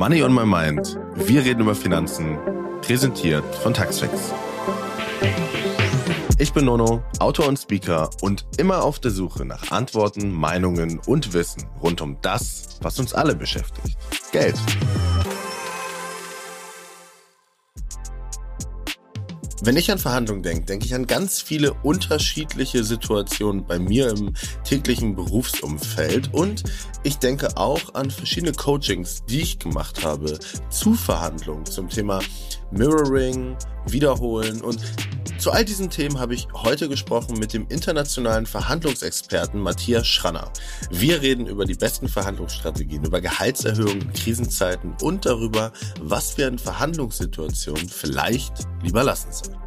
Money on My Mind. Wir reden über Finanzen. Präsentiert von Taxfix. Ich bin Nono, Autor und Speaker und immer auf der Suche nach Antworten, Meinungen und Wissen rund um das, was uns alle beschäftigt. Geld. Wenn ich an Verhandlungen denke, denke ich an ganz viele unterschiedliche Situationen bei mir im täglichen Berufsumfeld. Und ich denke auch an verschiedene Coachings, die ich gemacht habe zu Verhandlungen zum Thema Mirroring, Wiederholen und zu all diesen Themen habe ich heute gesprochen mit dem internationalen Verhandlungsexperten Matthias Schranner. Wir reden über die besten Verhandlungsstrategien, über Gehaltserhöhungen in Krisenzeiten und darüber, was wir in Verhandlungssituationen vielleicht lieber lassen sollen.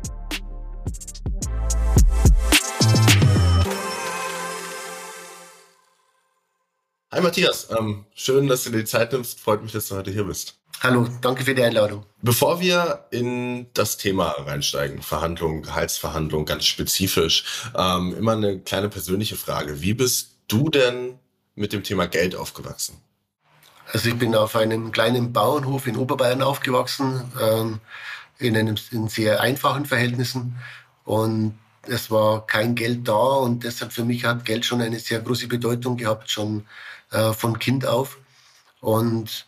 Hi Matthias, ähm, schön, dass du dir die Zeit nimmst. Freut mich, dass du heute hier bist. Hallo, danke für die Einladung. Bevor wir in das Thema reinsteigen, Verhandlungen, Gehaltsverhandlungen ganz spezifisch, ähm, immer eine kleine persönliche Frage. Wie bist du denn mit dem Thema Geld aufgewachsen? Also ich bin auf einem kleinen Bauernhof in Oberbayern aufgewachsen, ähm, in, einem, in sehr einfachen Verhältnissen und es war kein Geld da und deshalb für mich hat Geld schon eine sehr große Bedeutung gehabt, schon äh, von Kind auf. Und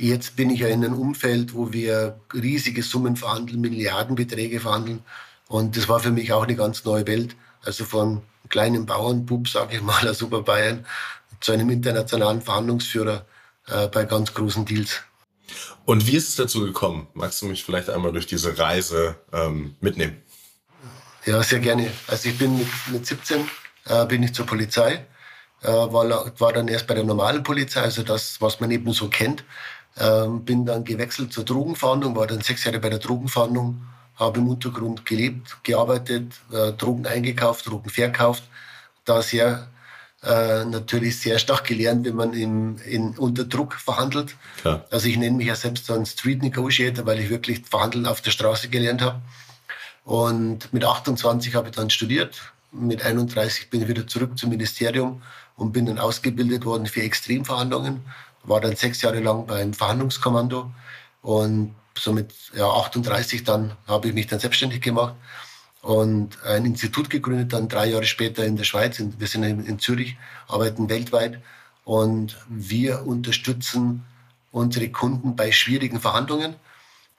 Jetzt bin ich ja in einem Umfeld, wo wir riesige Summen verhandeln, Milliardenbeträge verhandeln. Und das war für mich auch eine ganz neue Welt. Also von kleinen Bauernbub, sage ich mal, aus Oberbayern, zu einem internationalen Verhandlungsführer äh, bei ganz großen Deals. Und wie ist es dazu gekommen? Magst du mich vielleicht einmal durch diese Reise ähm, mitnehmen? Ja, sehr gerne. Also ich bin mit, mit 17 äh, bin ich zur Polizei, äh, war, war dann erst bei der normalen Polizei, also das, was man eben so kennt. Ähm, bin dann gewechselt zur Drogenfahndung, war dann sechs Jahre bei der Drogenfahndung, habe im Untergrund gelebt, gearbeitet, äh, Drogen eingekauft, Drogen verkauft. Da sehr äh, natürlich sehr stark gelernt, wenn man im, in, unter Druck verhandelt. Klar. Also ich nenne mich ja selbst so ein Street Negotiator, weil ich wirklich Verhandeln auf der Straße gelernt habe. Und mit 28 habe ich dann studiert. Mit 31 bin ich wieder zurück zum Ministerium und bin dann ausgebildet worden für Extremverhandlungen war dann sechs Jahre lang beim Verhandlungskommando und somit ja, 38 dann habe ich mich dann selbstständig gemacht und ein Institut gegründet, dann drei Jahre später in der Schweiz. Wir sind in Zürich, arbeiten weltweit und wir unterstützen unsere Kunden bei schwierigen Verhandlungen.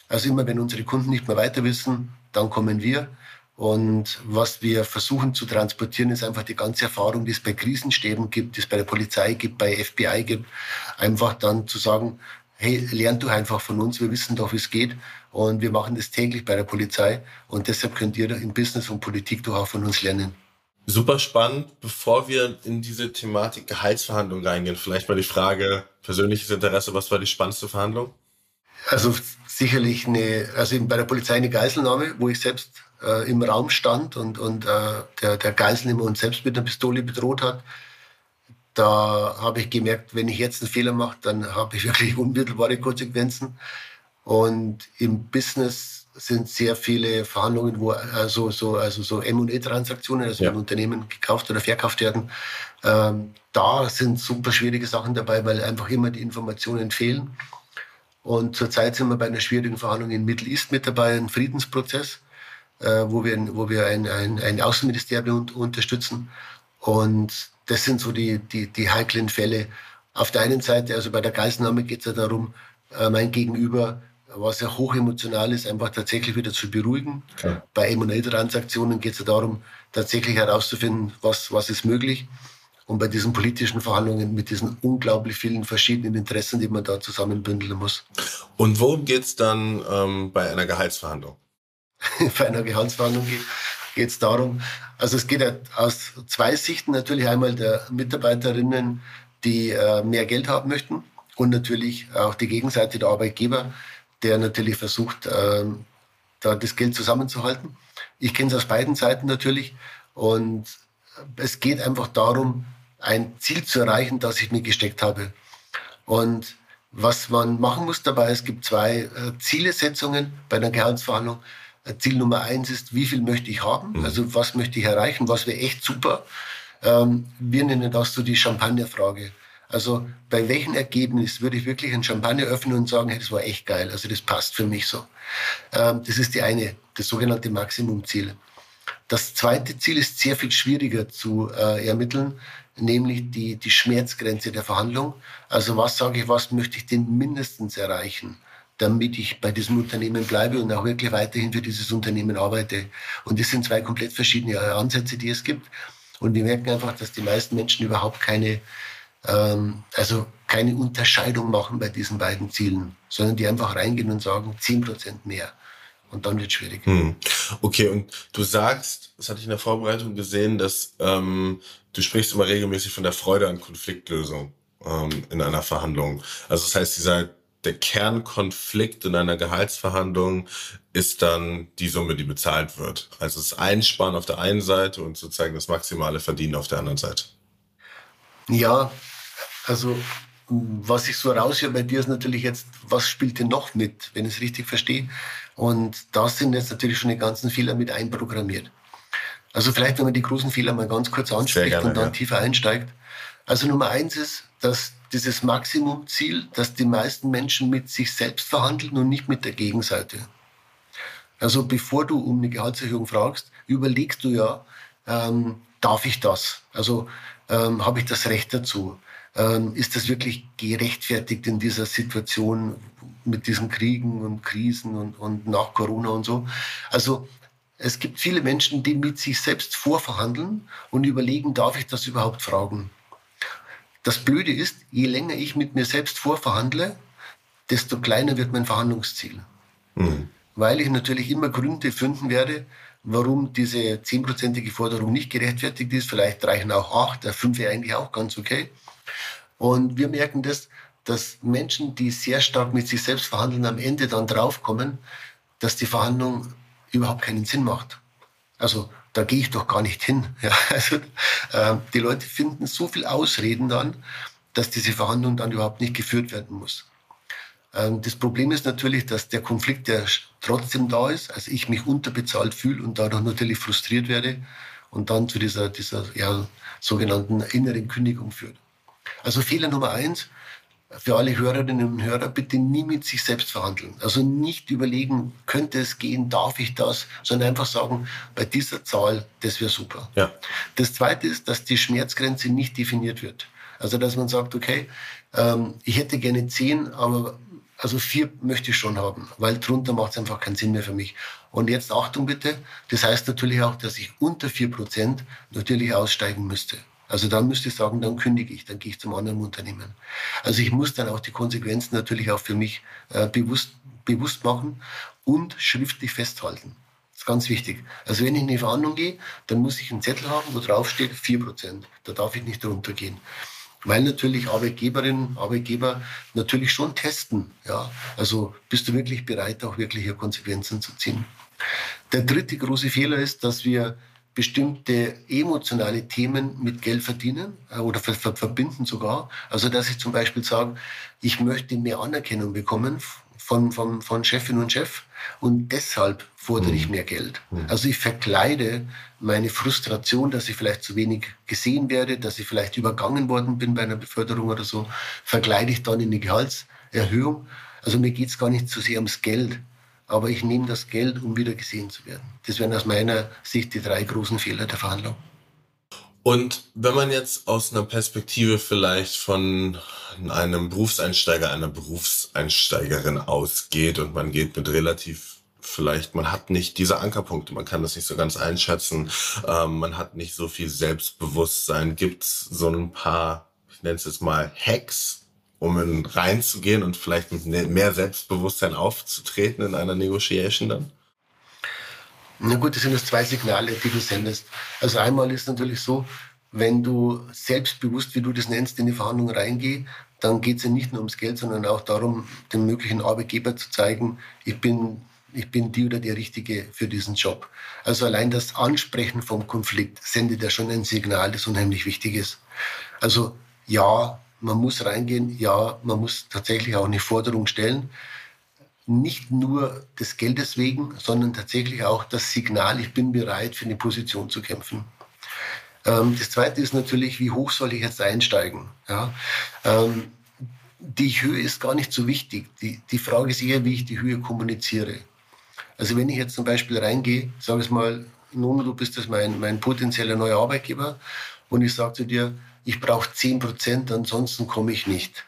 Also immer, wenn unsere Kunden nicht mehr weiter wissen, dann kommen wir und was wir versuchen zu transportieren, ist einfach die ganze Erfahrung, die es bei Krisenstäben gibt, die es bei der Polizei gibt, bei FBI gibt. Einfach dann zu sagen, hey, lernt du einfach von uns, wir wissen doch, wie es geht. Und wir machen das täglich bei der Polizei. Und deshalb könnt ihr in Business und Politik doch auch von uns lernen. Super spannend. Bevor wir in diese Thematik Gehaltsverhandlungen reingehen, vielleicht mal die Frage, persönliches Interesse, was war die spannendste Verhandlung? Also sicherlich eine, also bei der Polizei eine Geiselnahme, wo ich selbst äh, im Raum stand und, und äh, der, der Geiselnehmer uns selbst mit einer Pistole bedroht hat. Da habe ich gemerkt, wenn ich jetzt einen Fehler mache, dann habe ich wirklich unmittelbare Konsequenzen. Und im Business sind sehr viele Verhandlungen, wo also so also so M&A-Transaktionen, also ja. wenn Unternehmen gekauft oder verkauft werden, ähm, da sind super schwierige Sachen dabei, weil einfach immer die Informationen fehlen. Und zurzeit sind wir bei einer schwierigen Verhandlung in Middle East mit dabei, ein Friedensprozess äh, wo wir, wo wir ein, ein, ein Außenministerium unterstützen. Und das sind so die, die, die heiklen Fälle. Auf der einen Seite, also bei der Geiselnahme geht es ja darum, äh, mein Gegenüber, was ja hochemotional ist, einfach tatsächlich wieder zu beruhigen. Okay. Bei M&A-Transaktionen geht es ja darum, tatsächlich herauszufinden, was, was ist möglich. Und bei diesen politischen Verhandlungen mit diesen unglaublich vielen verschiedenen Interessen, die man da zusammenbündeln muss. Und worum geht es dann ähm, bei einer Gehaltsverhandlung? bei einer Gehaltsverhandlung geht es darum, also es geht aus zwei Sichten natürlich einmal der Mitarbeiterinnen, die äh, mehr Geld haben möchten und natürlich auch die Gegenseite der Arbeitgeber, der natürlich versucht, äh, da das Geld zusammenzuhalten. Ich kenne es aus beiden Seiten natürlich und es geht einfach darum, ein Ziel zu erreichen, das ich mir gesteckt habe. Und was man machen muss dabei, es gibt zwei äh, Zielesetzungen bei einer Gehaltsverhandlung. Ziel Nummer eins ist, wie viel möchte ich haben? Mhm. Also was möchte ich erreichen? Was wäre echt super? Ähm, wir nennen das so die Champagnerfrage. Also bei welchem Ergebnis würde ich wirklich ein Champagner öffnen und sagen, hey, das war echt geil. Also das passt für mich so. Ähm, das ist die eine, das sogenannte Maximumziel. Das zweite Ziel ist sehr viel schwieriger zu äh, ermitteln, nämlich die, die Schmerzgrenze der Verhandlung. Also was sage ich, was möchte ich denn mindestens erreichen? Damit ich bei diesem Unternehmen bleibe und auch wirklich weiterhin für dieses Unternehmen arbeite. Und das sind zwei komplett verschiedene Ansätze, die es gibt. Und wir merken einfach, dass die meisten Menschen überhaupt keine, ähm, also keine Unterscheidung machen bei diesen beiden Zielen, sondern die einfach reingehen und sagen, 10 Prozent mehr. Und dann wird es schwierig. Hm. Okay, und du sagst, das hatte ich in der Vorbereitung gesehen, dass ähm, du sprichst immer regelmäßig von der Freude an Konfliktlösung ähm, in einer Verhandlung. Also das heißt, dieser der Kernkonflikt in einer Gehaltsverhandlung ist dann die Summe, die bezahlt wird. Also das Einsparen auf der einen Seite und sozusagen das maximale Verdienen auf der anderen Seite. Ja, also was ich so raushöre bei dir ist natürlich jetzt, was spielt denn noch mit, wenn ich es richtig verstehe? Und da sind jetzt natürlich schon die ganzen Fehler mit einprogrammiert. Also vielleicht, wenn man die großen Fehler mal ganz kurz anspricht gerne, und dann ja. tiefer einsteigt. Also Nummer eins ist, dass dieses Maximumziel, dass die meisten Menschen mit sich selbst verhandeln und nicht mit der Gegenseite. Also bevor du um eine Gehaltserhöhung fragst, überlegst du ja, ähm, darf ich das? Also ähm, habe ich das Recht dazu? Ähm, ist das wirklich gerechtfertigt in dieser Situation mit diesen Kriegen und Krisen und, und nach Corona und so? Also es gibt viele Menschen, die mit sich selbst vorverhandeln und überlegen, darf ich das überhaupt fragen? Das Blöde ist, je länger ich mit mir selbst vorverhandle, desto kleiner wird mein Verhandlungsziel. Mhm. Weil ich natürlich immer Gründe finden werde, warum diese zehnprozentige Forderung nicht gerechtfertigt ist. Vielleicht reichen auch acht, fünf wäre eigentlich auch ganz okay. Und wir merken das, dass Menschen, die sehr stark mit sich selbst verhandeln, am Ende dann draufkommen, dass die Verhandlung überhaupt keinen Sinn macht. Also da gehe ich doch gar nicht hin. Ja, also, äh, die Leute finden so viel Ausreden dann, dass diese Verhandlung dann überhaupt nicht geführt werden muss. Ähm, das Problem ist natürlich, dass der Konflikt ja trotzdem da ist, also ich mich unterbezahlt fühle und dadurch natürlich frustriert werde und dann zu dieser, dieser ja, sogenannten inneren Kündigung führt. Also Fehler Nummer eins, für alle Hörerinnen und Hörer bitte nie mit sich selbst verhandeln. Also nicht überlegen, könnte es gehen, darf ich das, sondern einfach sagen, bei dieser Zahl, das wäre super. Ja. Das Zweite ist, dass die Schmerzgrenze nicht definiert wird. Also dass man sagt, okay, ähm, ich hätte gerne zehn, aber also vier möchte ich schon haben, weil drunter macht es einfach keinen Sinn mehr für mich. Und jetzt Achtung bitte, das heißt natürlich auch, dass ich unter vier Prozent natürlich aussteigen müsste. Also dann müsste ich sagen, dann kündige ich, dann gehe ich zum anderen Unternehmen. Also ich muss dann auch die Konsequenzen natürlich auch für mich äh, bewusst, bewusst machen und schriftlich festhalten. Das ist ganz wichtig. Also wenn ich in eine Verhandlung gehe, dann muss ich einen Zettel haben, wo drauf steht 4%. Da darf ich nicht drunter gehen. Weil natürlich Arbeitgeberinnen, Arbeitgeber natürlich schon testen. Ja? Also bist du wirklich bereit, auch wirklich hier Konsequenzen zu ziehen. Der dritte große Fehler ist, dass wir bestimmte emotionale Themen mit Geld verdienen äh, oder ver ver verbinden sogar. Also dass ich zum Beispiel sage, ich möchte mehr Anerkennung bekommen von, von, von Chefin und Chef und deshalb fordere mhm. ich mehr Geld. Mhm. Also ich verkleide meine Frustration, dass ich vielleicht zu wenig gesehen werde, dass ich vielleicht übergangen worden bin bei einer Beförderung oder so, verkleide ich dann in eine Gehaltserhöhung. Also mir geht es gar nicht so sehr ums Geld, aber ich nehme das Geld, um wieder gesehen zu werden. Das wären aus meiner Sicht die drei großen Fehler der Verhandlung. Und wenn man jetzt aus einer Perspektive vielleicht von einem Berufseinsteiger, einer Berufseinsteigerin ausgeht und man geht mit relativ vielleicht, man hat nicht diese Ankerpunkte, man kann das nicht so ganz einschätzen, ähm, man hat nicht so viel Selbstbewusstsein, gibt es so ein paar, ich nenne es jetzt mal Hacks, um in reinzugehen und vielleicht mit ne-, mehr Selbstbewusstsein aufzutreten in einer Negotiation dann? Na gut, das sind jetzt zwei Signale, die du sendest. Also einmal ist natürlich so, wenn du selbstbewusst, wie du das nennst, in die Verhandlung reingehst, dann geht es ja nicht nur ums Geld, sondern auch darum, dem möglichen Arbeitgeber zu zeigen, ich bin, ich bin die oder der Richtige für diesen Job. Also allein das Ansprechen vom Konflikt sendet ja schon ein Signal, das unheimlich wichtig ist. Also ja, man muss reingehen, ja, man muss tatsächlich auch eine Forderung stellen. Nicht nur des Geldes wegen, sondern tatsächlich auch das Signal, ich bin bereit, für eine Position zu kämpfen. Ähm, das Zweite ist natürlich, wie hoch soll ich jetzt einsteigen? Ja? Ähm, die Höhe ist gar nicht so wichtig. Die, die Frage ist eher, wie ich die Höhe kommuniziere. Also wenn ich jetzt zum Beispiel reingehe, sage ich mal, nun, du bist das mein, mein potenzieller neuer Arbeitgeber und ich sage zu dir, ich brauche 10 Prozent, ansonsten komme ich nicht.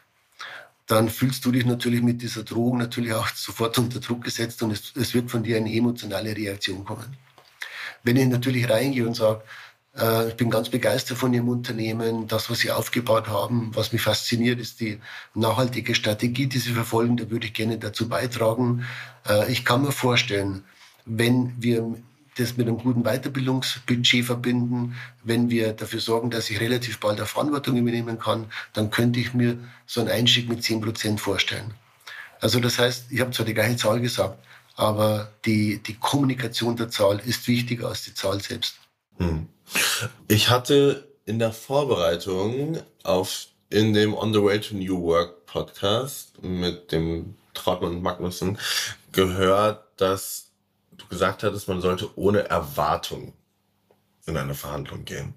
Dann fühlst du dich natürlich mit dieser Drohung natürlich auch sofort unter Druck gesetzt und es, es wird von dir eine emotionale Reaktion kommen. Wenn ich natürlich reingehe und sage, äh, ich bin ganz begeistert von Ihrem Unternehmen. Das, was Sie aufgebaut haben, was mich fasziniert, ist die nachhaltige Strategie, die Sie verfolgen. Da würde ich gerne dazu beitragen. Äh, ich kann mir vorstellen, wenn wir das mit einem guten Weiterbildungsbudget verbinden, wenn wir dafür sorgen, dass ich relativ bald eine Verantwortung übernehmen kann, dann könnte ich mir so einen Einstieg mit 10 Prozent vorstellen. Also das heißt, ich habe zwar die gleiche Zahl gesagt, aber die, die Kommunikation der Zahl ist wichtiger als die Zahl selbst. Hm. Ich hatte in der Vorbereitung auf in dem On the Way to New Work Podcast mit dem Trautmann und Magnussen gehört, dass du gesagt hattest, man sollte ohne Erwartung in eine Verhandlung gehen.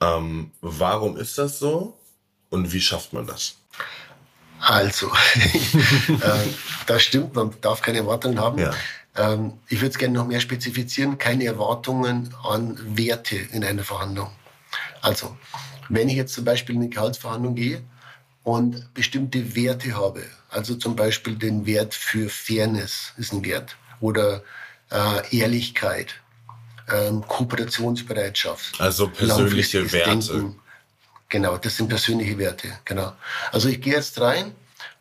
Ähm, warum ist das so und wie schafft man das? Also, äh, das stimmt, man darf keine Erwartungen haben. Ja. Ähm, ich würde es gerne noch mehr spezifizieren, keine Erwartungen an Werte in einer Verhandlung. Also, wenn ich jetzt zum Beispiel in eine Gehaltsverhandlung gehe und bestimmte Werte habe, also zum Beispiel den Wert für Fairness ist ein Wert oder äh, Ehrlichkeit, ähm, Kooperationsbereitschaft. Also persönliche Werte. Denken. Genau, das sind persönliche Werte. Genau. Also ich gehe jetzt rein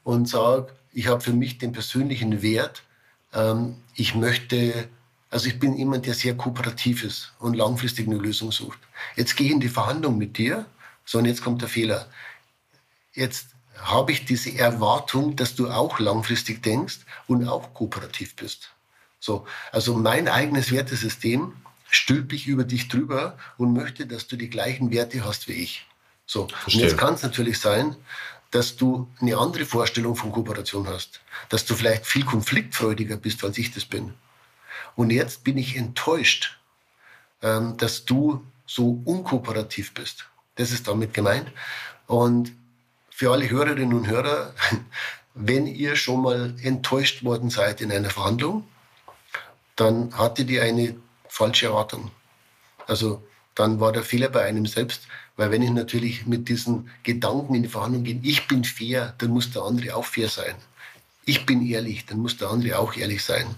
und sage, ich habe für mich den persönlichen Wert, ähm, ich möchte, also ich bin jemand, der sehr kooperativ ist und langfristig eine Lösung sucht. Jetzt gehe ich in die Verhandlung mit dir, so und jetzt kommt der Fehler. Jetzt habe ich diese Erwartung, dass du auch langfristig denkst und auch kooperativ bist. So, also mein eigenes Wertesystem stülpe ich über dich drüber und möchte, dass du die gleichen Werte hast wie ich. So, Verstehe. und jetzt kann es natürlich sein, dass du eine andere Vorstellung von Kooperation hast, dass du vielleicht viel konfliktfreudiger bist, als ich das bin. Und jetzt bin ich enttäuscht, ähm, dass du so unkooperativ bist. Das ist damit gemeint. Und für alle Hörerinnen und Hörer, wenn ihr schon mal enttäuscht worden seid in einer Verhandlung, dann hattet ihr eine falsche Erwartung. Also dann war der Fehler bei einem selbst, weil wenn ich natürlich mit diesen Gedanken in die Verhandlung gehe, ich bin fair, dann muss der andere auch fair sein. Ich bin ehrlich, dann muss der andere auch ehrlich sein.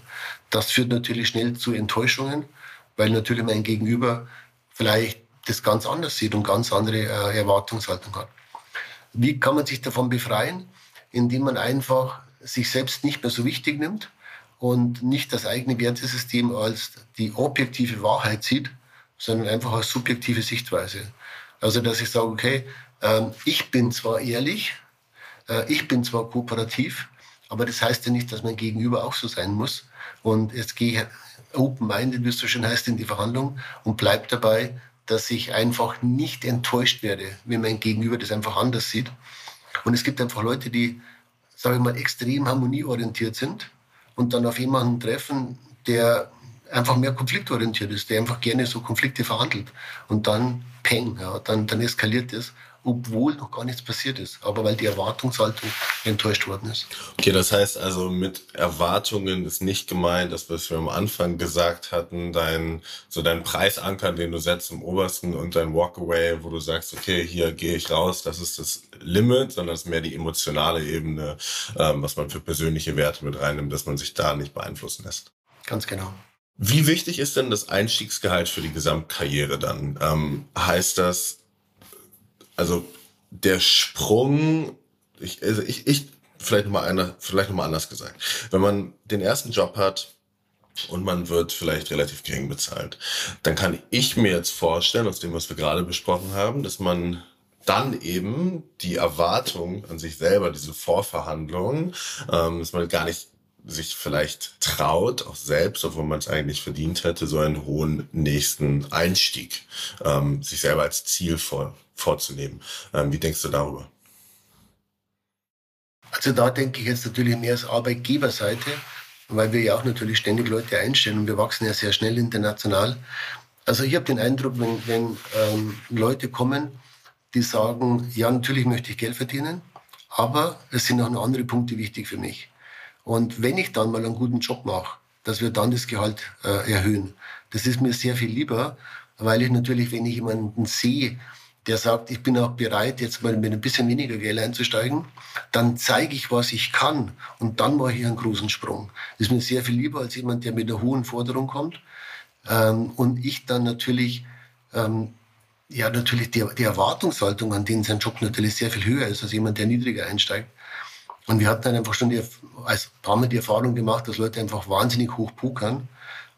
Das führt natürlich schnell zu Enttäuschungen, weil natürlich mein Gegenüber vielleicht das ganz anders sieht und ganz andere äh, Erwartungshaltung hat. Wie kann man sich davon befreien? Indem man einfach sich selbst nicht mehr so wichtig nimmt und nicht das eigene Wertesystem als die objektive Wahrheit sieht, sondern einfach als subjektive Sichtweise. Also, dass ich sage, okay, ähm, ich bin zwar ehrlich, äh, ich bin zwar kooperativ, aber das heißt ja nicht, dass mein Gegenüber auch so sein muss. Und jetzt gehe ich open-minded, wie es so schön heißt, in die Verhandlung und bleib dabei, dass ich einfach nicht enttäuscht werde, wenn mein Gegenüber das einfach anders sieht. Und es gibt einfach Leute, die, sage ich mal, extrem harmonieorientiert sind und dann auf jemanden treffen, der einfach mehr konfliktorientiert ist, der einfach gerne so Konflikte verhandelt. Und dann peng, ja, dann, dann eskaliert es, obwohl noch gar nichts passiert ist, aber weil die Erwartungshaltung enttäuscht worden ist. Okay, das heißt also mit Erwartungen ist nicht gemeint, das was wir am Anfang gesagt hatten, dein so dein Preisanker, den du setzt im obersten und dein Walkaway, wo du sagst, okay, hier gehe ich raus, das ist das Limit, sondern es ist mehr die emotionale Ebene, ähm, was man für persönliche Werte mit reinnimmt, dass man sich da nicht beeinflussen lässt. Ganz genau. Wie wichtig ist denn das Einstiegsgehalt für die Gesamtkarriere dann? Ähm, heißt das, also der Sprung, ich, also ich, ich vielleicht nochmal einer, vielleicht noch mal anders gesagt. Wenn man den ersten Job hat und man wird vielleicht relativ gering bezahlt, dann kann ich mir jetzt vorstellen, aus dem, was wir gerade besprochen haben, dass man dann eben die Erwartung an sich selber, diese Vorverhandlungen, ähm, dass man gar nicht sich vielleicht traut, auch selbst, obwohl man es eigentlich verdient hätte, so einen hohen nächsten Einstieg, ähm, sich selber als Ziel vor, vorzunehmen. Ähm, wie denkst du darüber? Also da denke ich jetzt natürlich mehr als Arbeitgeberseite, weil wir ja auch natürlich ständig Leute einstellen und wir wachsen ja sehr schnell international. Also ich habe den Eindruck, wenn, wenn ähm, Leute kommen, die sagen, ja, natürlich möchte ich Geld verdienen, aber es sind auch noch andere Punkte wichtig für mich. Und wenn ich dann mal einen guten Job mache, dass wir dann das Gehalt äh, erhöhen. Das ist mir sehr viel lieber, weil ich natürlich, wenn ich jemanden sehe, der sagt, ich bin auch bereit, jetzt mal mit ein bisschen weniger Geld einzusteigen, dann zeige ich, was ich kann und dann mache ich einen großen Sprung. Das ist mir sehr viel lieber als jemand, der mit einer hohen Forderung kommt ähm, und ich dann natürlich ähm, ja, natürlich die, die Erwartungshaltung an den sein Job natürlich sehr viel höher ist als jemand, der niedriger einsteigt. Und wir hatten dann einfach schon die, als paar Mal die Erfahrung gemacht, dass Leute einfach wahnsinnig hoch pokern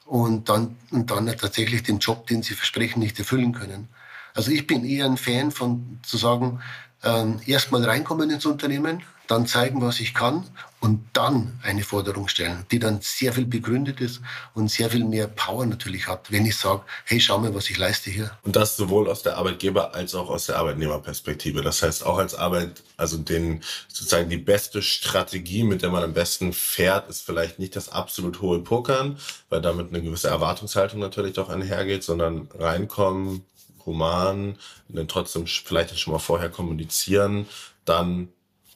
und dann, und dann tatsächlich den Job, den sie versprechen, nicht erfüllen können. Also ich bin eher ein Fan von zu sagen, ähm, erstmal reinkommen ins Unternehmen, dann zeigen, was ich kann und dann eine Forderung stellen, die dann sehr viel begründet ist und sehr viel mehr Power natürlich hat, wenn ich sage, hey, schau mal, was ich leiste hier. Und das sowohl aus der Arbeitgeber als auch aus der Arbeitnehmerperspektive. Das heißt auch als Arbeit, also den sozusagen die beste Strategie, mit der man am besten fährt, ist vielleicht nicht das absolut hohe Pokern, weil damit eine gewisse Erwartungshaltung natürlich doch einhergeht, sondern reinkommen, human, dann trotzdem vielleicht schon mal vorher kommunizieren, dann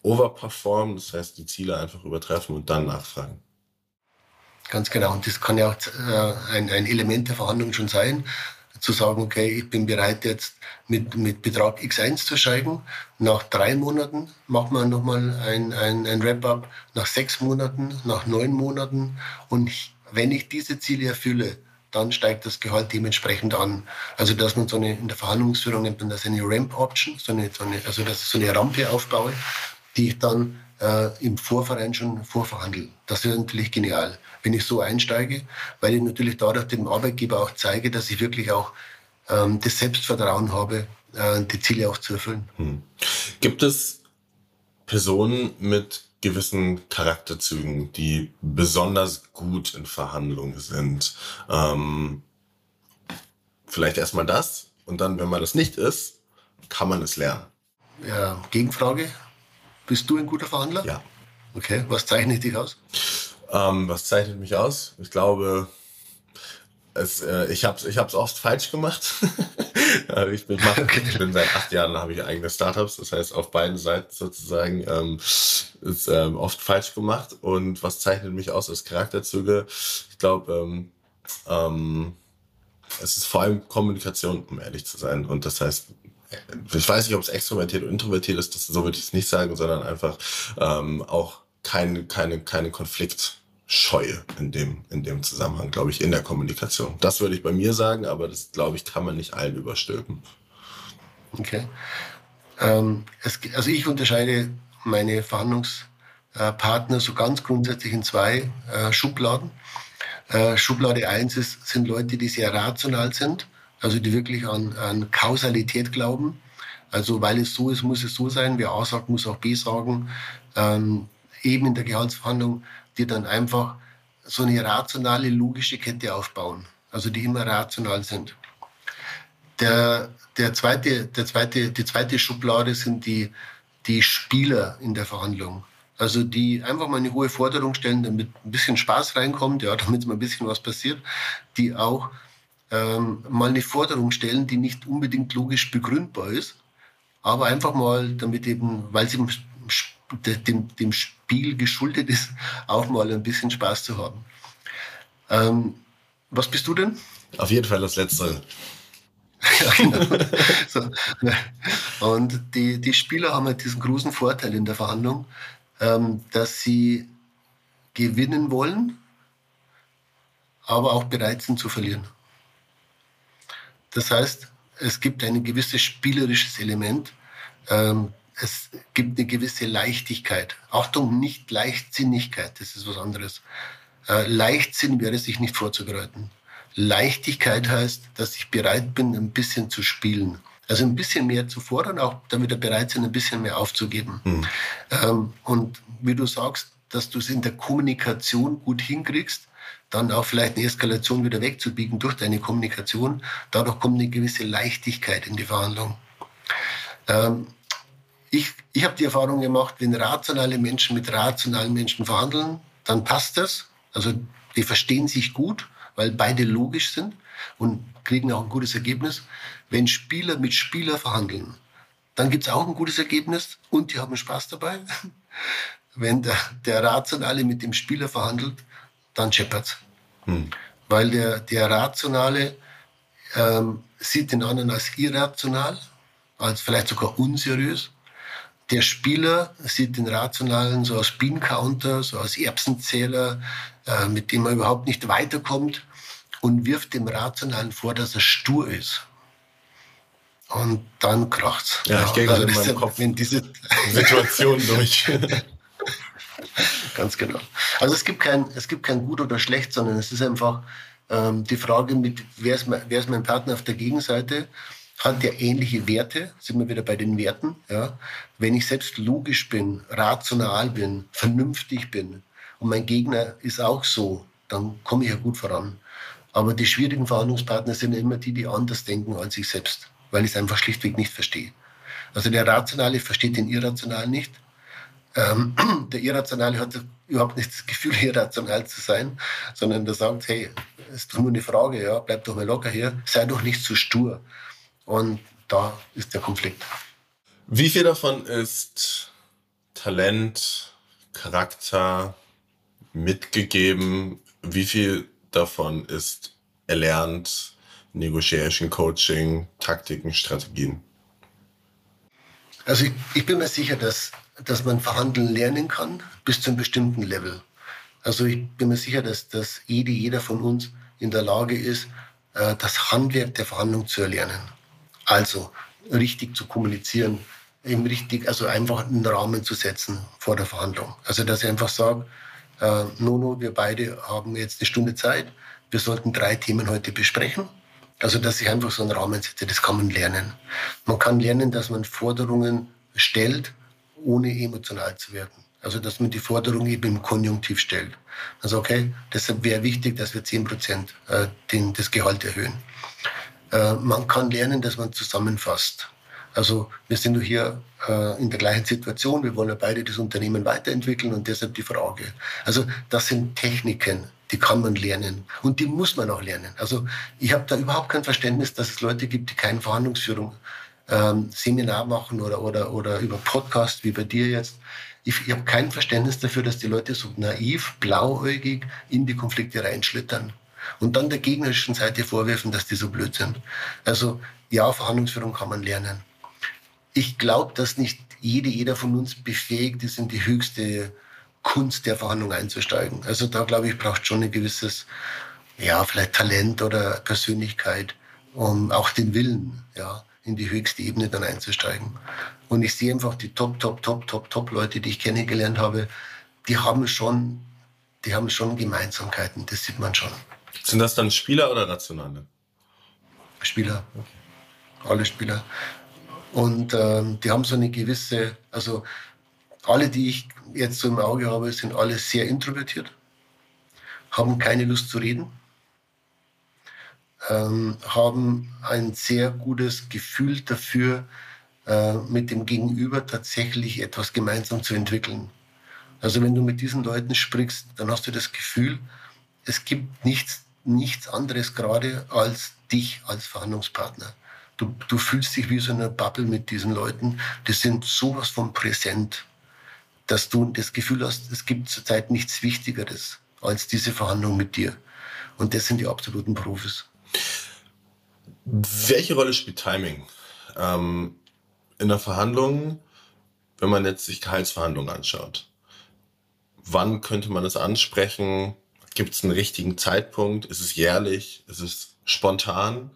overperformen, das heißt die Ziele einfach übertreffen und dann nachfragen. Ganz genau. Und das kann ja auch äh, ein, ein Element der Verhandlung schon sein, zu sagen, okay, ich bin bereit jetzt mit, mit Betrag X1 zu steigen. Nach drei Monaten macht man nochmal ein, ein, ein Wrap-up, nach sechs Monaten, nach neun Monaten. Und wenn ich diese Ziele erfülle, dann steigt das Gehalt dementsprechend an. Also dass man so eine, in der Verhandlungsführung nennt man das eine Ramp-Option, so so also dass ich so eine Rampe aufbaue, die ich dann äh, im Vorverein schon vorverhandle. Das wäre natürlich genial, wenn ich so einsteige, weil ich natürlich dadurch dem Arbeitgeber auch zeige, dass ich wirklich auch ähm, das Selbstvertrauen habe, äh, die Ziele auch zu erfüllen. Hm. Gibt es Personen mit gewissen Charakterzügen, die besonders gut in Verhandlungen sind. Ähm, vielleicht erstmal das und dann, wenn man das nicht ist, kann man es lernen. Ja, Gegenfrage. Bist du ein guter Verhandler? Ja. Okay, was zeichnet dich aus? Ähm, was zeichnet mich aus? Ich glaube, es, äh, ich habe es ich hab's oft falsch gemacht. ich, bin, mach, okay. ich bin seit acht Jahren habe ich eigene Startups, das heißt auf beiden Seiten sozusagen ähm, ist ähm, oft falsch gemacht. Und was zeichnet mich aus als Charakterzüge? Ich glaube, ähm, ähm, es ist vor allem Kommunikation, um ehrlich zu sein. Und das heißt, ich weiß nicht, ob es extrovertiert oder introvertiert ist, das, so würde ich es nicht sagen, sondern einfach ähm, auch keine, keine, keine Konflikt. Scheue in dem, in dem Zusammenhang, glaube ich, in der Kommunikation. Das würde ich bei mir sagen, aber das, glaube ich, kann man nicht allen überstülpen. Okay. Ähm, es, also ich unterscheide meine Verhandlungspartner so ganz grundsätzlich in zwei äh, Schubladen. Äh, Schublade eins ist, sind Leute, die sehr rational sind, also die wirklich an, an Kausalität glauben. Also weil es so ist, muss es so sein. Wer A sagt, muss auch B sagen. Ähm, eben in der Gehaltsverhandlung die dann einfach so eine rationale, logische Kette aufbauen, also die immer rational sind. Der, der zweite, der zweite, die zweite Schublade sind die, die Spieler in der Verhandlung. Also die einfach mal eine hohe Forderung stellen, damit ein bisschen Spaß reinkommt, ja, damit mal ein bisschen was passiert, die auch ähm, mal eine Forderung stellen, die nicht unbedingt logisch begründbar ist, aber einfach mal damit eben, weil sie dem, dem Spiel geschuldet ist, auch mal ein bisschen Spaß zu haben. Ähm, was bist du denn? Auf jeden Fall das Letzte. ja, genau. so. Und die, die Spieler haben halt diesen großen Vorteil in der Verhandlung, ähm, dass sie gewinnen wollen, aber auch bereit sind zu verlieren. Das heißt, es gibt ein gewisses spielerisches Element, ähm, es gibt eine gewisse Leichtigkeit. Achtung, nicht Leichtsinnigkeit, das ist was anderes. Äh, Leichtsinn wäre sich nicht vorzubereiten. Leichtigkeit heißt, dass ich bereit bin, ein bisschen zu spielen. Also ein bisschen mehr zu fordern, auch damit er bereit sind, ein bisschen mehr aufzugeben. Mhm. Ähm, und wie du sagst, dass du es in der Kommunikation gut hinkriegst, dann auch vielleicht eine Eskalation wieder wegzubiegen durch deine Kommunikation. Dadurch kommt eine gewisse Leichtigkeit in die Verhandlung. Ähm, ich, ich habe die Erfahrung gemacht, wenn rationale Menschen mit rationalen Menschen verhandeln, dann passt das. Also die verstehen sich gut, weil beide logisch sind und kriegen auch ein gutes Ergebnis. Wenn Spieler mit Spieler verhandeln, dann gibt es auch ein gutes Ergebnis und die haben Spaß dabei. Wenn der, der Rationale mit dem Spieler verhandelt, dann scheppert's. Hm. Weil der, der Rationale ähm, sieht den anderen als irrational, als vielleicht sogar unseriös. Der Spieler sieht den Rationalen so als Bean Counter, so als Erbsenzähler, äh, mit dem man überhaupt nicht weiterkommt und wirft dem Rationalen vor, dass er stur ist. Und dann kracht's. Ja, ich gehe also gerade in meinem Kopf wenn diese Situation durch. Ganz genau. Also es gibt kein, es gibt kein gut oder schlecht, sondern es ist einfach ähm, die Frage mit, wer ist, mein, wer ist mein Partner auf der Gegenseite? Hat der ähnliche Werte? Sind wir wieder bei den Werten? Ja? Wenn ich selbst logisch bin, rational bin, vernünftig bin und mein Gegner ist auch so, dann komme ich ja gut voran. Aber die schwierigen Verhandlungspartner sind ja immer die, die anders denken als ich selbst, weil ich es einfach schlichtweg nicht verstehe. Also der Rationale versteht den Irrationalen nicht. Ähm, der Irrationale hat überhaupt nicht das Gefühl, irrational zu sein, sondern der sagt, hey, ist doch nur eine Frage, ja, bleib doch mal locker hier, sei doch nicht zu so stur. Und da ist der Konflikt. Wie viel davon ist Talent, Charakter mitgegeben? Wie viel davon ist erlernt, Negotiation, Coaching, Taktiken, Strategien? Also ich, ich bin mir sicher, dass, dass man verhandeln lernen kann bis zu einem bestimmten Level. Also ich bin mir sicher, dass, dass jede, jeder von uns in der Lage ist, äh, das Handwerk der Verhandlung zu erlernen. Also richtig zu kommunizieren, eben richtig, also einfach einen Rahmen zu setzen vor der Verhandlung. Also dass ich einfach sage, äh, Nono, wir beide haben jetzt eine Stunde Zeit, wir sollten drei Themen heute besprechen. Also dass ich einfach so einen Rahmen setze, das kann man lernen. Man kann lernen, dass man Forderungen stellt, ohne emotional zu werden. Also dass man die Forderung eben im Konjunktiv stellt. Also okay, deshalb wäre wichtig, dass wir 10 Prozent äh, das Gehalt erhöhen. Äh, man kann lernen, dass man zusammenfasst. Also wir sind nur hier äh, in der gleichen Situation. Wir wollen ja beide das Unternehmen weiterentwickeln und deshalb die Frage. Also das sind Techniken, die kann man lernen und die muss man auch lernen. Also ich habe da überhaupt kein Verständnis, dass es Leute gibt, die keine Verhandlungsführung ähm, Seminar machen oder, oder, oder über Podcast wie bei dir jetzt. Ich, ich habe kein Verständnis dafür, dass die Leute so naiv, blauäugig in die Konflikte reinschlittern und dann der gegnerischen Seite vorwerfen, dass die so blöd sind. Also ja, Verhandlungsführung kann man lernen. Ich glaube, dass nicht jede, jeder von uns befähigt ist, in die höchste Kunst der Verhandlung einzusteigen. Also da glaube ich, braucht schon ein gewisses, ja, vielleicht Talent oder Persönlichkeit, um auch den Willen, ja, in die höchste Ebene dann einzusteigen. Und ich sehe einfach die Top, Top, Top, Top, Top Leute, die ich kennengelernt habe, die haben schon, die haben schon Gemeinsamkeiten. Das sieht man schon. Sind das dann Spieler oder Nationale? Spieler. Okay. Alle Spieler. Und ähm, die haben so eine gewisse, also alle, die ich jetzt so im Auge habe, sind alle sehr introvertiert, haben keine Lust zu reden, ähm, haben ein sehr gutes Gefühl dafür, äh, mit dem Gegenüber tatsächlich etwas gemeinsam zu entwickeln. Also wenn du mit diesen Leuten sprichst, dann hast du das Gefühl, es gibt nichts nichts anderes gerade als dich als Verhandlungspartner. Du, du fühlst dich wie so eine Bubble mit diesen Leuten. Die sind sowas von präsent, dass du das Gefühl hast, es gibt zurzeit nichts Wichtigeres als diese Verhandlung mit dir. Und das sind die absoluten Profis. Welche Rolle spielt Timing? Ähm, in der Verhandlung, wenn man jetzt sich Gehaltsverhandlungen anschaut, wann könnte man es ansprechen? Gibt es einen richtigen Zeitpunkt? Ist es jährlich? Ist es spontan?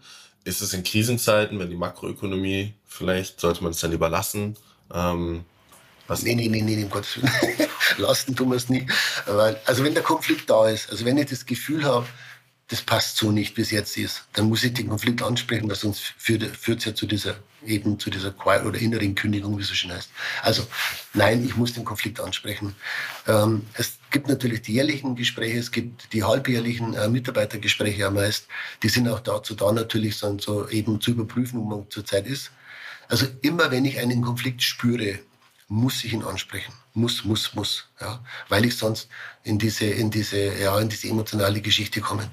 Ist es in Krisenzeiten, wenn die Makroökonomie vielleicht, sollte man es dann lieber lassen? Ähm, was? Nee, nee, nee, nee, um Gottes Willen. Lassen tun wir es nie. Weil, also wenn der Konflikt da ist, also wenn ich das Gefühl habe, das passt so nicht, wie es jetzt ist. Dann muss ich den Konflikt ansprechen, weil sonst führt es ja zu dieser, eben zu dieser Quiet oder inneren Kündigung, wie es so schön heißt. Also, nein, ich muss den Konflikt ansprechen. Ähm, es gibt natürlich die jährlichen Gespräche, es gibt die halbjährlichen äh, Mitarbeitergespräche am meist. Die sind auch dazu da, natürlich so, so eben zu überprüfen, wo man zurzeit ist. Also immer wenn ich einen Konflikt spüre, muss ich ihn ansprechen. Muss, muss, muss. Ja, weil ich sonst in diese, in diese, ja, in diese emotionale Geschichte komme.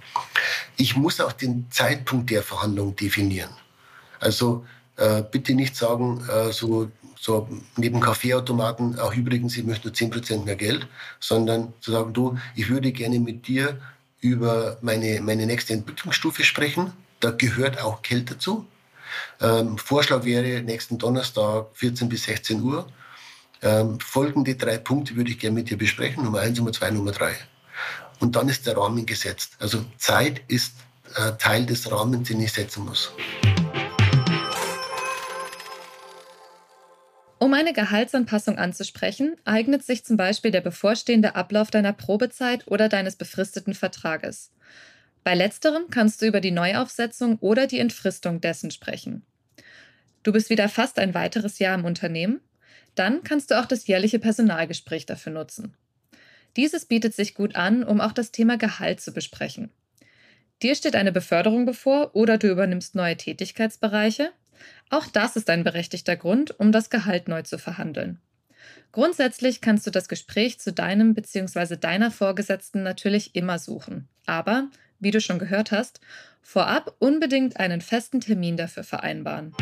Ich muss auch den Zeitpunkt der Verhandlung definieren. Also äh, bitte nicht sagen, äh, so, so neben Kaffeeautomaten, auch übrigens, ich möchte nur 10% mehr Geld, sondern zu sagen, du, ich würde gerne mit dir über meine, meine nächste Entwicklungsstufe sprechen. Da gehört auch Geld dazu. Ähm, Vorschlag wäre nächsten Donnerstag 14 bis 16 Uhr. Ähm, folgende drei Punkte würde ich gerne mit dir besprechen. Nummer eins, Nummer zwei, Nummer drei. Und dann ist der Rahmen gesetzt. Also Zeit ist äh, Teil des Rahmens, den ich setzen muss. Um eine Gehaltsanpassung anzusprechen, eignet sich zum Beispiel der bevorstehende Ablauf deiner Probezeit oder deines befristeten Vertrages. Bei letzterem kannst du über die Neuaufsetzung oder die Entfristung dessen sprechen. Du bist wieder fast ein weiteres Jahr im Unternehmen? Dann kannst du auch das jährliche Personalgespräch dafür nutzen. Dieses bietet sich gut an, um auch das Thema Gehalt zu besprechen. Dir steht eine Beförderung bevor oder du übernimmst neue Tätigkeitsbereiche, auch das ist ein berechtigter Grund, um das Gehalt neu zu verhandeln. Grundsätzlich kannst du das Gespräch zu deinem bzw. deiner Vorgesetzten natürlich immer suchen. Aber, wie du schon gehört hast, vorab unbedingt einen festen Termin dafür vereinbaren.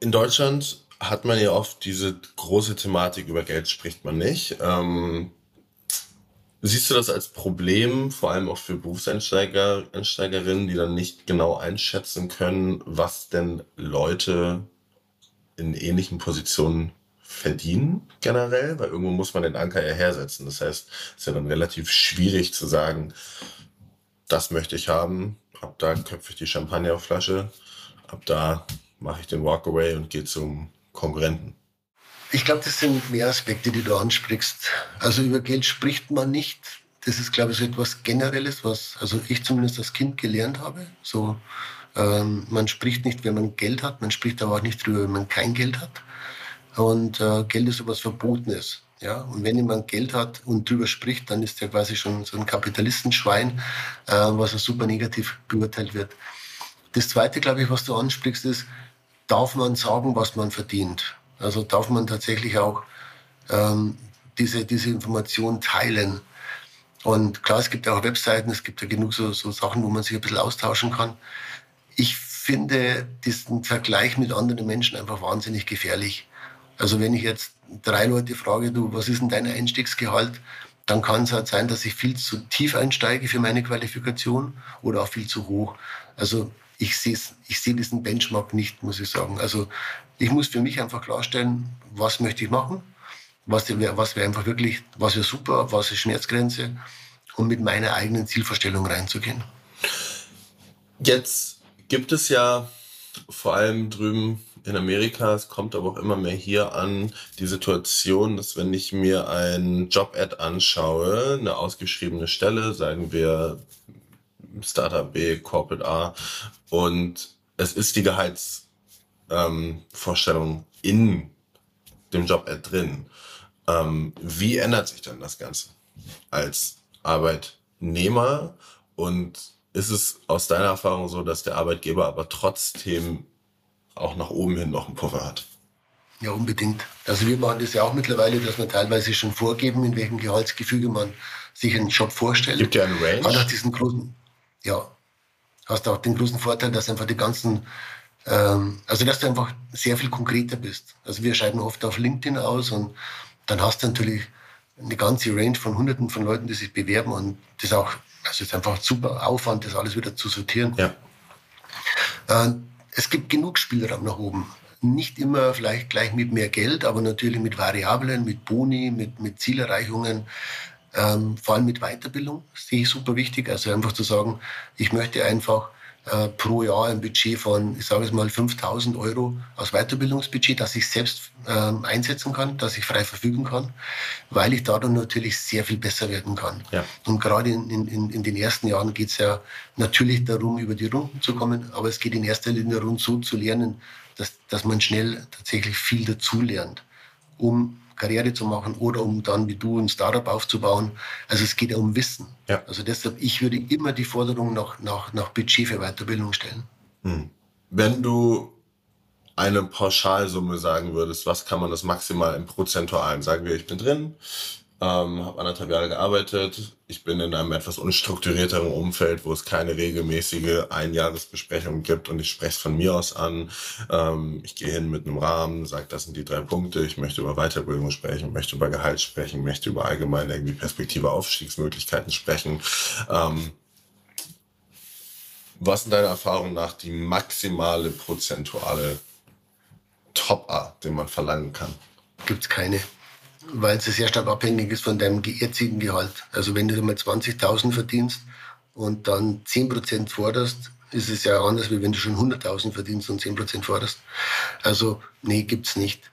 In Deutschland hat man ja oft diese große Thematik, über Geld spricht man nicht. Ähm, Siehst du das als Problem, vor allem auch für Berufseinsteiger, Einsteigerinnen, die dann nicht genau einschätzen können, was denn Leute in ähnlichen Positionen verdienen generell? Weil irgendwo muss man den Anker ja hersetzen. Das heißt, es ist ja dann relativ schwierig zu sagen, das möchte ich haben, ab da köpfe ich die Champagnerflasche, ab da mache ich den Walkaway und gehe zum Konkurrenten. Ich glaube, das sind mehr Aspekte, die du ansprichst. Also über Geld spricht man nicht. Das ist, glaube ich, so etwas Generelles, was also ich zumindest als Kind gelernt habe. So, ähm, man spricht nicht, wenn man Geld hat, man spricht aber auch nicht drüber, wenn man kein Geld hat. Und äh, Geld ist etwas Verbotenes. Ja, und wenn jemand Geld hat und drüber spricht, dann ist er quasi schon so ein Kapitalistenschwein, äh, was super negativ beurteilt wird. Das Zweite, glaube ich, was du ansprichst, ist, darf man sagen, was man verdient? Also darf man tatsächlich auch ähm, diese, diese Information teilen. Und klar, es gibt ja auch Webseiten, es gibt ja genug so, so Sachen, wo man sich ein bisschen austauschen kann. Ich finde diesen Vergleich mit anderen Menschen einfach wahnsinnig gefährlich. Also wenn ich jetzt drei Leute frage, du, was ist denn dein Einstiegsgehalt? Dann kann es halt sein, dass ich viel zu tief einsteige für meine Qualifikation oder auch viel zu hoch. Also ich sehe ich sehe diesen Benchmark nicht, muss ich sagen. Also ich muss für mich einfach klarstellen, was möchte ich machen, was wäre was wär einfach wirklich, was wäre super, was ist Schmerzgrenze, um mit meiner eigenen Zielvorstellung reinzugehen. Jetzt gibt es ja vor allem drüben in Amerika, es kommt aber auch immer mehr hier an, die Situation, dass wenn ich mir ein Job-Ad anschaue, eine ausgeschriebene Stelle, sagen wir Startup B, Corporate A, und es ist die Gehalts ähm, Vorstellung in dem Job-Ad drin. Ähm, wie ändert sich dann das Ganze als Arbeitnehmer? Und ist es aus deiner Erfahrung so, dass der Arbeitgeber aber trotzdem auch nach oben hin noch einen Puffer hat? Ja, unbedingt. Also wir machen das ja auch mittlerweile, dass wir teilweise schon vorgeben, in welchem Gehaltsgefüge man sich einen Job vorstellt. Gibt ja einen Range. Hat auch diesen großen, ja, hast auch den großen Vorteil, dass einfach die ganzen ähm, also, dass du einfach sehr viel konkreter bist. Also, wir schreiben oft auf LinkedIn aus und dann hast du natürlich eine ganze Range von Hunderten von Leuten, die sich bewerben und das ist auch, also ist einfach super Aufwand, das alles wieder zu sortieren. Ja. Äh, es gibt genug Spielraum nach oben. Nicht immer vielleicht gleich mit mehr Geld, aber natürlich mit Variablen, mit Boni, mit, mit Zielerreichungen. Ähm, vor allem mit Weiterbildung sehe ich super wichtig. Also einfach zu sagen, ich möchte einfach äh, pro Jahr ein Budget von, ich sage es mal, 5000 Euro aus Weiterbildungsbudget, das ich selbst ähm, einsetzen kann, das ich frei verfügen kann, weil ich dadurch natürlich sehr viel besser werden kann. Ja. Und gerade in, in, in den ersten Jahren geht es ja natürlich darum, über die Runden zu kommen, aber es geht in erster Linie darum, so zu lernen, dass, dass man schnell tatsächlich viel dazu lernt, um Karriere zu machen oder um dann wie du ein Startup aufzubauen. Also es geht ja um Wissen. Ja. Also deshalb, ich würde immer die Forderung nach, nach, nach Budget für Weiterbildung stellen. Hm. Wenn du eine Pauschalsumme sagen würdest, was kann man das maximal im Prozentualen? Sagen wir, ich bin drin, ähm, habe anderthalb Jahre gearbeitet. Ich bin in einem etwas unstrukturierteren Umfeld, wo es keine regelmäßige Einjahresbesprechung gibt und ich spreche es von mir aus an. Ähm, ich gehe hin mit einem Rahmen, sage, das sind die drei Punkte. Ich möchte über Weiterbildung sprechen, möchte über Gehalt sprechen, möchte über allgemeine irgendwie Perspektive, Aufstiegsmöglichkeiten sprechen. Ähm, was sind deine Erfahrungen nach die maximale prozentuale Top-A, den man verlangen kann? Gibt es keine weil es sehr stark abhängig ist von deinem jetzigen Gehalt. Also wenn du mal 20.000 verdienst und dann 10% forderst, ist es ja anders, wie wenn du schon 100.000 verdienst und 10% forderst. Also nee, gibt's nicht.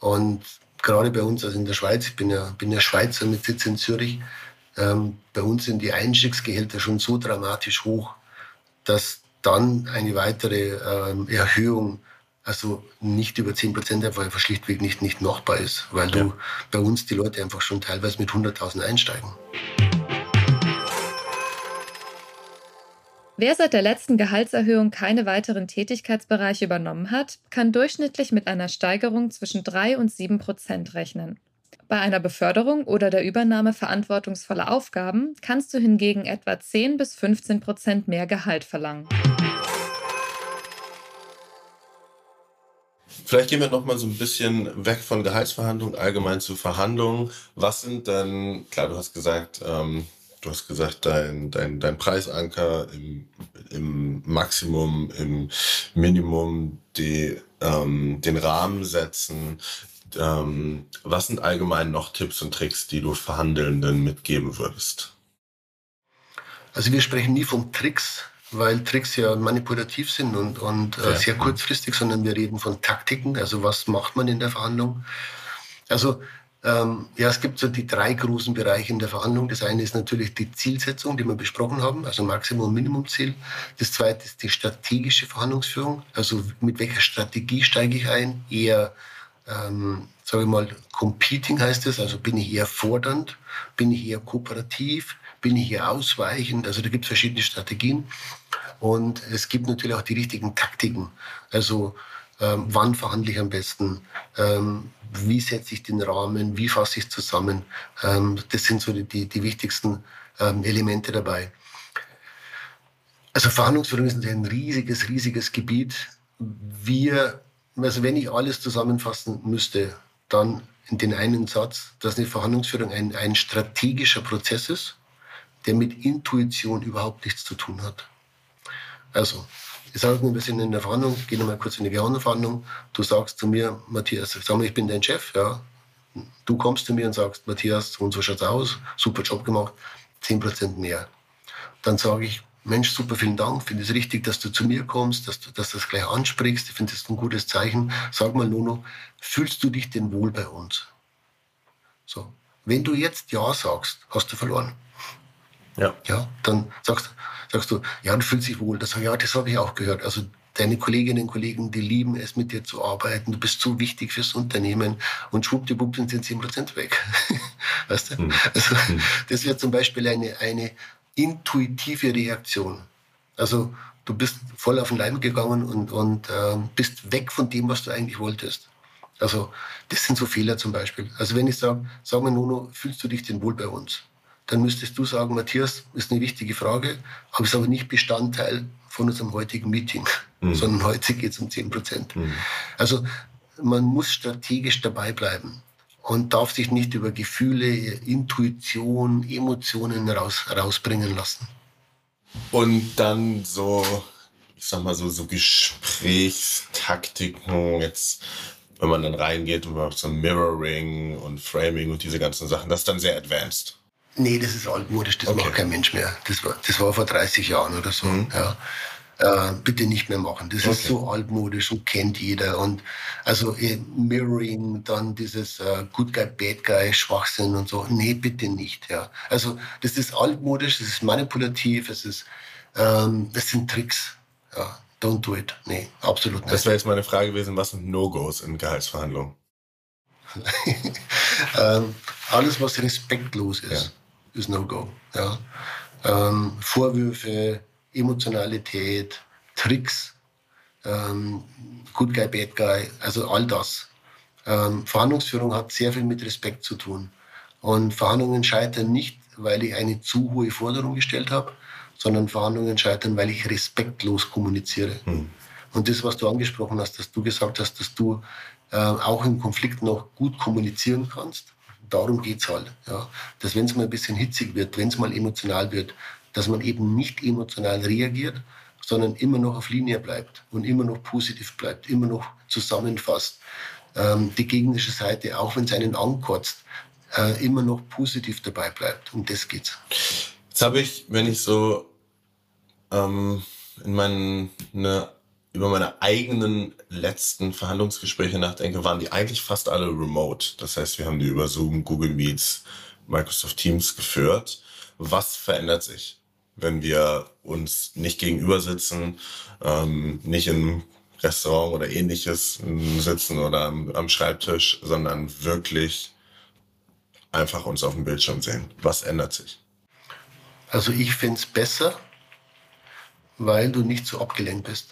Und gerade bei uns, also in der Schweiz, ich bin ja, bin ja Schweizer mit Sitz in Zürich, ähm, bei uns sind die Einstiegsgehälter schon so dramatisch hoch, dass dann eine weitere ähm, Erhöhung also nicht über 10 Prozent einfach schlichtweg nicht, nicht machbar ist, weil ja. du bei uns die Leute einfach schon teilweise mit 100.000 einsteigen. Wer seit der letzten Gehaltserhöhung keine weiteren Tätigkeitsbereiche übernommen hat, kann durchschnittlich mit einer Steigerung zwischen 3 und 7 Prozent rechnen. Bei einer Beförderung oder der Übernahme verantwortungsvoller Aufgaben kannst du hingegen etwa 10 bis 15 Prozent mehr Gehalt verlangen. Vielleicht gehen wir noch mal so ein bisschen weg von Gehaltsverhandlungen allgemein zu Verhandlungen. Was sind denn, klar, du hast gesagt, ähm, du hast gesagt, dein, dein, dein Preisanker im, im Maximum, im Minimum, die, ähm, den Rahmen setzen. Ähm, was sind allgemein noch Tipps und Tricks, die du Verhandelnden mitgeben würdest? Also wir sprechen nie von Tricks, weil Tricks ja manipulativ sind und, und äh, sehr kurzfristig, sondern wir reden von Taktiken, also was macht man in der Verhandlung. Also ähm, ja, es gibt so die drei großen Bereiche in der Verhandlung. Das eine ist natürlich die Zielsetzung, die wir besprochen haben, also Maximum- und Minimumziel. Das zweite ist die strategische Verhandlungsführung, also mit welcher Strategie steige ich ein? Eher, ähm, sage ich mal, competing heißt es, also bin ich eher fordernd, bin ich eher kooperativ, bin ich hier ausweichend? Also da gibt es verschiedene Strategien. Und es gibt natürlich auch die richtigen Taktiken. Also ähm, wann verhandle ich am besten? Ähm, wie setze ich den Rahmen? Wie fasse ich zusammen? Ähm, das sind so die, die, wichtigsten ähm, Elemente dabei. Also Verhandlungsführung ist ein riesiges, riesiges Gebiet. Wir, also wenn ich alles zusammenfassen müsste, dann in den einen Satz, dass eine Verhandlungsführung ein, ein strategischer Prozess ist, der mit Intuition überhaupt nichts zu tun hat. Also, ich sage mir, wir sind in der Verhandlung, gehen mal kurz in die Verhandlung. Du sagst zu mir, Matthias, sag mal, ich bin dein Chef, ja. Du kommst zu mir und sagst, Matthias, so und so schaut's aus, super Job gemacht, 10% mehr. Dann sage ich, Mensch, super, vielen Dank, finde es richtig, dass du zu mir kommst, dass du, dass du das gleich ansprichst, ich finde das ein gutes Zeichen. Sag mal, Nono, fühlst du dich denn wohl bei uns? So. Wenn du jetzt Ja sagst, hast du verloren. Ja. ja dann sagst, sagst du, ja, du fühlst dich wohl. Das, ja, das habe ich auch gehört. Also deine Kolleginnen und Kollegen, die lieben es, mit dir zu arbeiten. Du bist so wichtig fürs Unternehmen und schwuppdiwupp sind 10 Prozent weg. weißt du? Mhm. Also, hm. das wäre zum Beispiel eine, eine intuitive Reaktion. Also, du bist voll auf den Leim gegangen und, und äh, bist weg von dem, was du eigentlich wolltest. Also, das sind so Fehler zum Beispiel. Also, wenn ich sage, sag mal, Nuno, fühlst du dich denn wohl bei uns? Dann müsstest du sagen, Matthias, ist eine wichtige Frage, aber ist aber nicht Bestandteil von unserem heutigen Meeting, mhm. sondern heute geht es um 10 Prozent. Mhm. Also man muss strategisch dabei bleiben und darf sich nicht über Gefühle, Intuition, Emotionen raus, rausbringen lassen. Und dann so, ich sag mal so, so Gesprächstaktiken, jetzt, wenn man dann reingeht und macht so ein Mirroring und Framing und diese ganzen Sachen, das ist dann sehr advanced. Nee, das ist altmodisch, das okay. macht kein Mensch mehr. Das war, das war vor 30 Jahren oder so. Mhm. Ja. Äh, bitte nicht mehr machen. Das okay. ist so altmodisch und kennt jeder. Und also eh, Mirroring, dann dieses äh, Good Guy, Bad Guy, Schwachsinn und so. Nee, bitte nicht. Ja. Also das ist altmodisch, das ist manipulativ, es ist, ähm, das sind Tricks. Ja. Don't do it. Nee, absolut nicht. Das wäre jetzt meine Frage gewesen, was sind No-Gos in Gehaltsverhandlungen? ähm, alles, was respektlos ist. Ja ist No-Go. Ja. Ähm, Vorwürfe, Emotionalität, Tricks, ähm, Good Guy, Bad Guy, also all das. Ähm, Verhandlungsführung hat sehr viel mit Respekt zu tun. Und Verhandlungen scheitern nicht, weil ich eine zu hohe Forderung gestellt habe, sondern Verhandlungen scheitern, weil ich respektlos kommuniziere. Hm. Und das, was du angesprochen hast, dass du gesagt hast, dass du äh, auch im Konflikt noch gut kommunizieren kannst, darum geht es halt. Ja. Dass wenn es mal ein bisschen hitzig wird, wenn es mal emotional wird, dass man eben nicht emotional reagiert, sondern immer noch auf Linie bleibt und immer noch positiv bleibt, immer noch zusammenfasst. Ähm, die gegnerische Seite, auch wenn es einen ankotzt, äh, immer noch positiv dabei bleibt. Um das geht's. Jetzt habe ich, wenn ich so ähm, in meinen ne, über meine eigenen letzten Verhandlungsgespräche nachdenke, waren die eigentlich fast alle remote. Das heißt, wir haben die über Zoom, Google Meets, Microsoft Teams geführt. Was verändert sich, wenn wir uns nicht gegenüber sitzen, ähm, nicht im Restaurant oder ähnliches sitzen oder am, am Schreibtisch, sondern wirklich einfach uns auf dem Bildschirm sehen? Was ändert sich? Also ich finde es besser, weil du nicht so abgelenkt bist.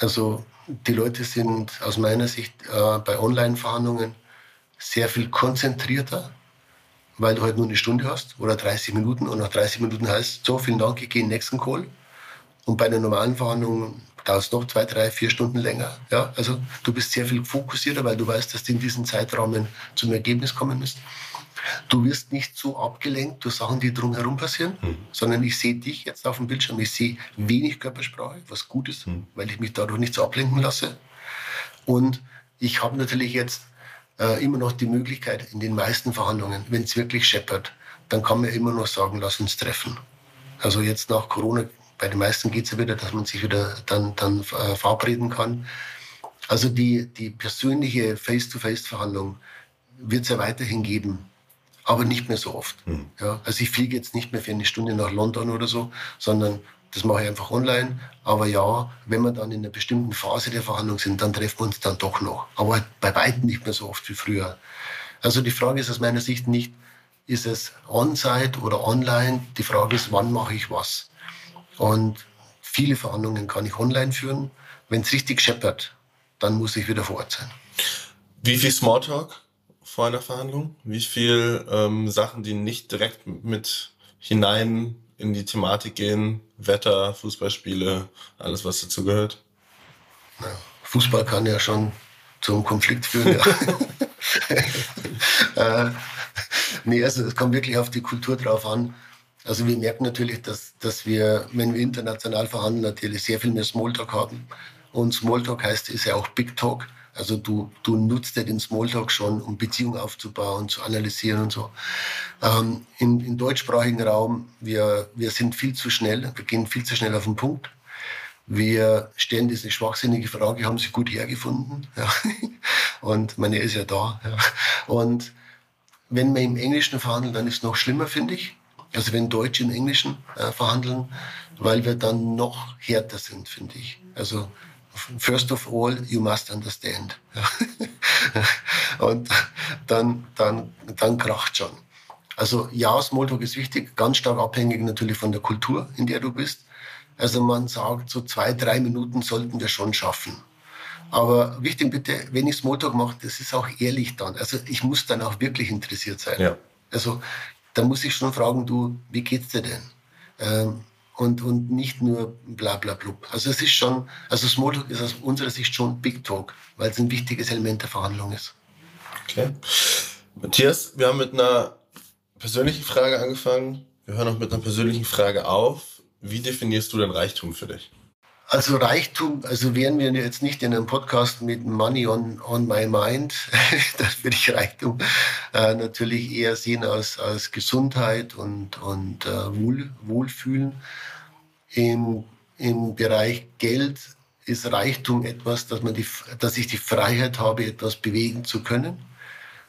Also die Leute sind aus meiner Sicht äh, bei Online-Verhandlungen sehr viel konzentrierter, weil du halt nur eine Stunde hast oder 30 Minuten und nach 30 Minuten heißt so, vielen Dank, ich gehe in den nächsten Call. Und bei einer normalen Verhandlung dauert es noch zwei, drei, vier Stunden länger. Ja, also du bist sehr viel fokussierter, weil du weißt, dass du in diesem Zeitrahmen zum Ergebnis kommen musst. Du wirst nicht so abgelenkt durch Sachen, die drumherum passieren, mhm. sondern ich sehe dich jetzt auf dem Bildschirm. Ich sehe wenig Körpersprache, was gut ist, mhm. weil ich mich dadurch nicht so ablenken lasse. Und ich habe natürlich jetzt äh, immer noch die Möglichkeit in den meisten Verhandlungen, wenn es wirklich scheppert, dann kann man immer noch sagen, lass uns treffen. Also jetzt nach Corona, bei den meisten geht es ja wieder, dass man sich wieder dann, dann äh, verabreden kann. Also die, die persönliche Face-to-Face-Verhandlung wird es ja weiterhin geben aber nicht mehr so oft. Mhm. Ja, also ich fliege jetzt nicht mehr für eine Stunde nach London oder so, sondern das mache ich einfach online. Aber ja, wenn wir dann in einer bestimmten Phase der Verhandlung sind, dann treffen wir uns dann doch noch. Aber bei weitem nicht mehr so oft wie früher. Also die Frage ist aus meiner Sicht nicht, ist es on-site oder online? Die Frage ist, wann mache ich was? Und viele Verhandlungen kann ich online führen. Wenn es richtig scheppert, dann muss ich wieder vor Ort sein. Wie viel Smalltalk vor einer Verhandlung? Wie viel ähm, Sachen, die nicht direkt mit hinein in die Thematik gehen? Wetter, Fußballspiele, alles, was dazu gehört? Ja, Fußball kann ja schon zum Konflikt führen. Ja. äh, nee, also es kommt wirklich auf die Kultur drauf an. Also wir merken natürlich, dass, dass wir, wenn wir international verhandeln, natürlich sehr viel mehr Smalltalk haben. Und Smalltalk heißt, ist ja auch Big Talk. Also du, du nutzt ja den Smalltalk schon, um Beziehungen aufzubauen, zu analysieren und so. Ähm, im, Im deutschsprachigen Raum, wir, wir sind viel zu schnell, wir gehen viel zu schnell auf den Punkt. Wir stellen diese schwachsinnige Frage, haben Sie gut hergefunden? Ja. Und meine ist ja da. Ja. Und wenn wir im Englischen verhandeln, dann ist es noch schlimmer, finde ich. Also wenn Deutsche im Englischen äh, verhandeln, weil wir dann noch härter sind, finde ich. Also first of all, you must understand. und dann, dann, dann kracht schon. Also ja, Smalltalk ist wichtig, ganz stark abhängig natürlich von der Kultur, in der du bist. Also man sagt, so zwei, drei Minuten sollten wir schon schaffen. Aber wichtig bitte, wenn ich Smalltalk mache, das ist auch ehrlich dann. Also ich muss dann auch wirklich interessiert sein. Ja. Also da muss ich schon fragen, du, wie geht's dir denn? Ähm, und, und nicht nur bla bla blub. Also es ist schon, also Smalltalk ist aus unserer Sicht schon Big Talk, weil es ein wichtiges Element der Verhandlung ist. Okay. Matthias, wir haben mit einer persönlichen Frage angefangen. Wir hören auch mit einer persönlichen Frage auf. Wie definierst du denn Reichtum für dich? Also Reichtum, also wären wir jetzt nicht in einem Podcast mit Money on, on my mind, dann würde ich Reichtum äh, natürlich eher sehen als, als Gesundheit und, und äh, Wohl, Wohlfühlen. Im, Im Bereich Geld ist Reichtum etwas, dass, man die, dass ich die Freiheit habe, etwas bewegen zu können.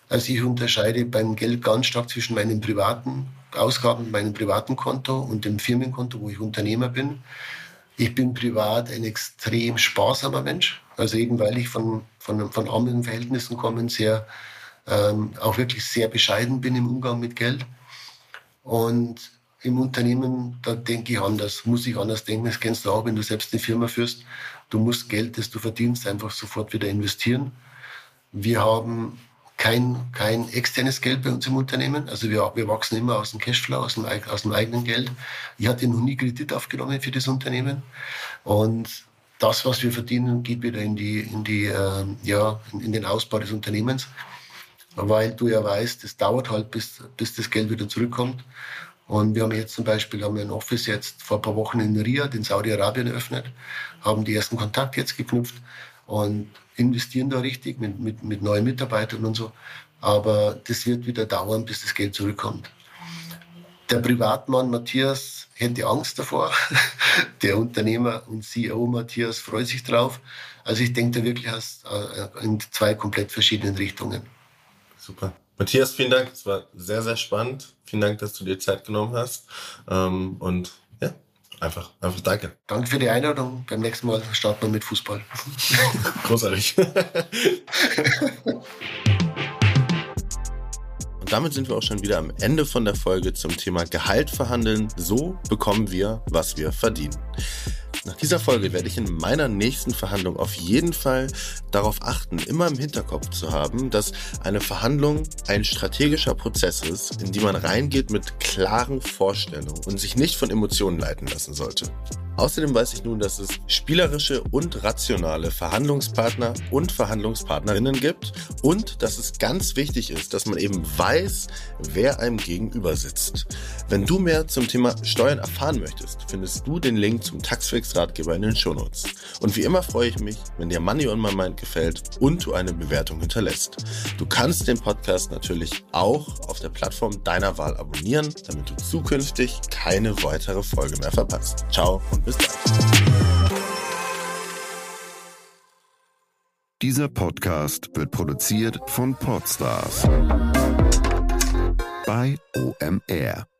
Also ich unterscheide beim Geld ganz stark zwischen meinen privaten Ausgaben, meinem privaten Konto und dem Firmenkonto, wo ich Unternehmer bin. Ich bin privat ein extrem sparsamer Mensch, also eben weil ich von, von, von armen Verhältnissen komme, sehr, ähm, auch wirklich sehr bescheiden bin im Umgang mit Geld. Und im Unternehmen, da denke ich anders, muss ich anders denken. Das kennst du auch, wenn du selbst eine Firma führst. Du musst Geld, das du verdienst, einfach sofort wieder investieren. Wir haben kein, kein externes Geld bei uns im Unternehmen. Also wir, wir wachsen immer aus dem Cashflow, aus dem, aus dem eigenen Geld. Ich hatte noch nie Kredit aufgenommen für das Unternehmen. Und das, was wir verdienen, geht wieder in, die, in, die, äh, ja, in, in den Ausbau des Unternehmens. Weil du ja weißt, es dauert halt, bis, bis das Geld wieder zurückkommt. Und wir haben jetzt zum Beispiel haben wir ein Office jetzt vor ein paar Wochen in Riyadh in Saudi-Arabien eröffnet, haben die ersten Kontakte jetzt geknüpft und investieren da richtig mit, mit, mit neuen Mitarbeitern und so. Aber das wird wieder dauern, bis das Geld zurückkommt. Der Privatmann Matthias hätte Angst davor. Der Unternehmer und CEO Matthias freut sich drauf. Also ich denke da wirklich äh, in zwei komplett verschiedenen Richtungen. Super. Matthias, vielen Dank. Es war sehr, sehr spannend. Vielen Dank, dass du dir Zeit genommen hast. Ähm, und ja, einfach, einfach danke. Danke für die Einladung. Beim nächsten Mal starten wir mit Fußball. Großartig. Und damit sind wir auch schon wieder am Ende von der Folge zum Thema Gehalt verhandeln. So bekommen wir, was wir verdienen. Nach dieser Folge werde ich in meiner nächsten Verhandlung auf jeden Fall darauf achten, immer im Hinterkopf zu haben, dass eine Verhandlung ein strategischer Prozess ist, in die man reingeht mit klaren Vorstellungen und sich nicht von Emotionen leiten lassen sollte. Außerdem weiß ich nun, dass es spielerische und rationale Verhandlungspartner und Verhandlungspartnerinnen gibt und dass es ganz wichtig ist, dass man eben weiß, wer einem gegenüber sitzt. Wenn du mehr zum Thema Steuern erfahren möchtest, findest du den Link zum Taxfix Ratgeber in den Shownotes. Und wie immer freue ich mich, wenn dir Money on My Mind gefällt und du eine Bewertung hinterlässt. Du kannst den Podcast natürlich auch auf der Plattform deiner Wahl abonnieren, damit du zukünftig keine weitere Folge mehr verpasst. Ciao und bis bald. Dieser Podcast wird produziert von Podstars bei OMR.